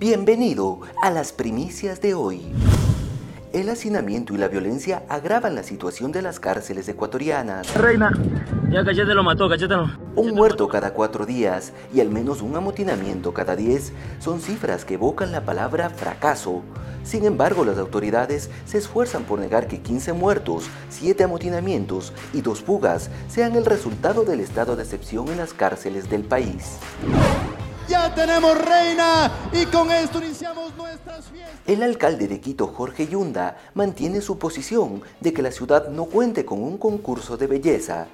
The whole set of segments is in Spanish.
Bienvenido a las primicias de hoy. El hacinamiento y la violencia agravan la situación de las cárceles ecuatorianas. Reina, ya Cachete lo mató, Cachete lo... Un muerto cada cuatro días y al menos un amotinamiento cada diez son cifras que evocan la palabra fracaso. Sin embargo, las autoridades se esfuerzan por negar que 15 muertos, 7 amotinamientos y 2 fugas sean el resultado del estado de excepción en las cárceles del país. Ya tenemos reina y con esto iniciamos nuestras fiestas. El alcalde de Quito, Jorge Yunda, mantiene su posición de que la ciudad no cuente con un concurso de belleza.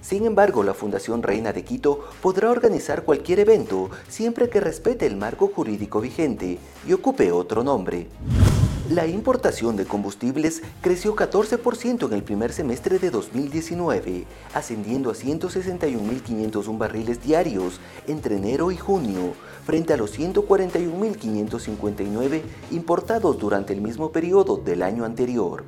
Sin embargo, la Fundación Reina de Quito podrá organizar cualquier evento siempre que respete el marco jurídico vigente y ocupe otro nombre. La importación de combustibles creció 14% en el primer semestre de 2019, ascendiendo a 161.501 barriles diarios entre enero y junio, frente a los 141.559 importados durante el mismo periodo del año anterior.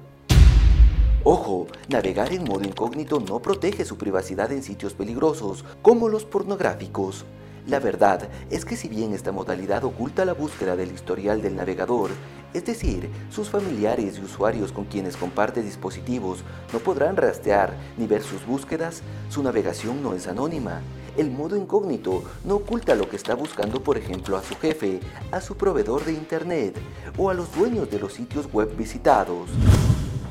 Ojo, navegar en modo incógnito no protege su privacidad en sitios peligrosos, como los pornográficos. La verdad es que si bien esta modalidad oculta la búsqueda del historial del navegador, es decir, sus familiares y usuarios con quienes comparte dispositivos no podrán rastrear ni ver sus búsquedas, su navegación no es anónima. El modo incógnito no oculta lo que está buscando, por ejemplo, a su jefe, a su proveedor de Internet o a los dueños de los sitios web visitados.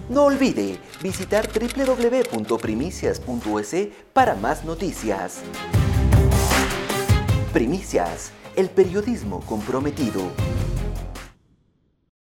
No olvide visitar www.primicias.es para más noticias. Primicias, el periodismo comprometido.